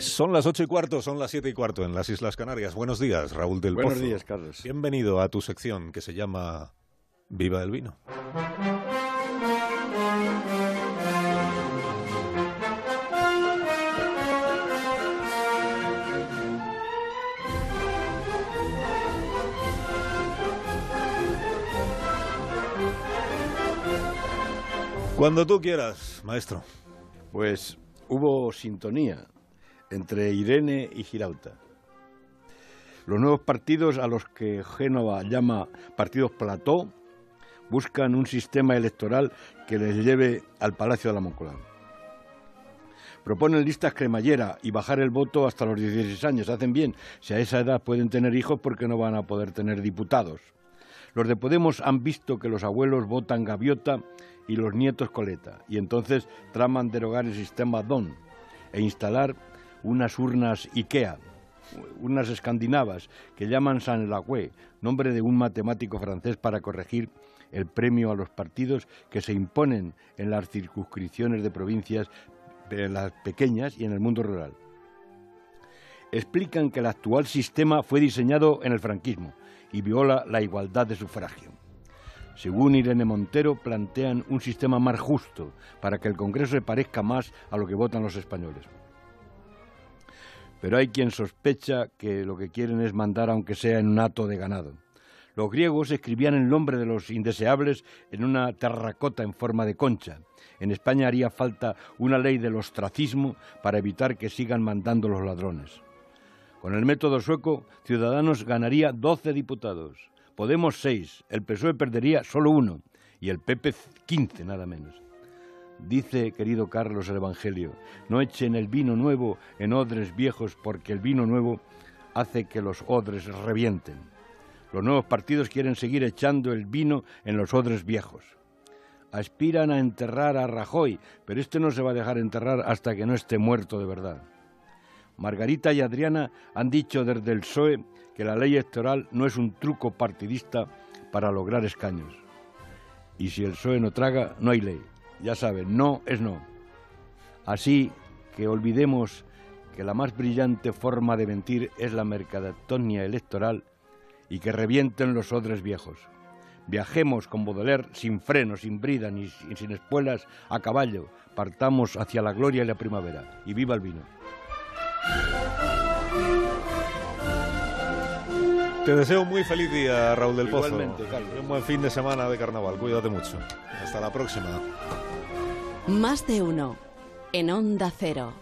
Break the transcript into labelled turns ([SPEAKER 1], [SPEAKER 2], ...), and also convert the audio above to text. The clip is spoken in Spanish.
[SPEAKER 1] Son las ocho y cuarto, son las siete y cuarto en las Islas Canarias. Buenos días, Raúl del
[SPEAKER 2] Buenos
[SPEAKER 1] Pozo.
[SPEAKER 2] días, Carlos.
[SPEAKER 1] Bienvenido a tu sección que se llama Viva el Vino. Cuando tú quieras, maestro.
[SPEAKER 2] Pues hubo sintonía entre Irene y Girauta. Los nuevos partidos a los que Génova llama partidos plató buscan un sistema electoral que les lleve al Palacio de la Moncloa. Proponen listas cremallera y bajar el voto hasta los 16 años. Hacen bien. Si a esa edad pueden tener hijos, porque no van a poder tener diputados? Los de Podemos han visto que los abuelos votan gaviota y los nietos coleta, y entonces traman derogar el sistema DON e instalar unas urnas IKEA, unas escandinavas que llaman San Lagüe, nombre de un matemático francés para corregir el premio a los partidos que se imponen en las circunscripciones de provincias en las pequeñas y en el mundo rural. Explican que el actual sistema fue diseñado en el franquismo y viola la igualdad de sufragio. Según Irene Montero, plantean un sistema más justo para que el Congreso se parezca más a lo que votan los españoles. Pero hay quien sospecha que lo que quieren es mandar aunque sea en un hato de ganado. Los griegos escribían el nombre de los indeseables en una terracota en forma de concha. En España haría falta una ley del ostracismo para evitar que sigan mandando los ladrones. Con el método sueco, Ciudadanos ganaría 12 diputados, Podemos 6, el PSOE perdería solo uno y el PP 15 nada menos. Dice, querido Carlos, el Evangelio, no echen el vino nuevo en odres viejos porque el vino nuevo hace que los odres revienten. Los nuevos partidos quieren seguir echando el vino en los odres viejos. Aspiran a enterrar a Rajoy, pero este no se va a dejar enterrar hasta que no esté muerto de verdad. Margarita y Adriana han dicho desde el PSOE que la ley electoral no es un truco partidista para lograr escaños. Y si el PSOE no traga, no hay ley. Ya saben, no es no. Así que olvidemos que la más brillante forma de mentir es la mercadotecnia electoral y que revienten los odres viejos. Viajemos con Baudelaire sin freno, sin brida ni sin espuelas, a caballo. Partamos hacia la gloria y la primavera. Y viva el vino.
[SPEAKER 1] Te deseo un muy feliz día, Raúl del Pozo.
[SPEAKER 2] Igualmente, Carlos.
[SPEAKER 1] Un buen fin de semana de carnaval. Cuídate mucho. Hasta la próxima.
[SPEAKER 3] Más de uno. En Onda Cero.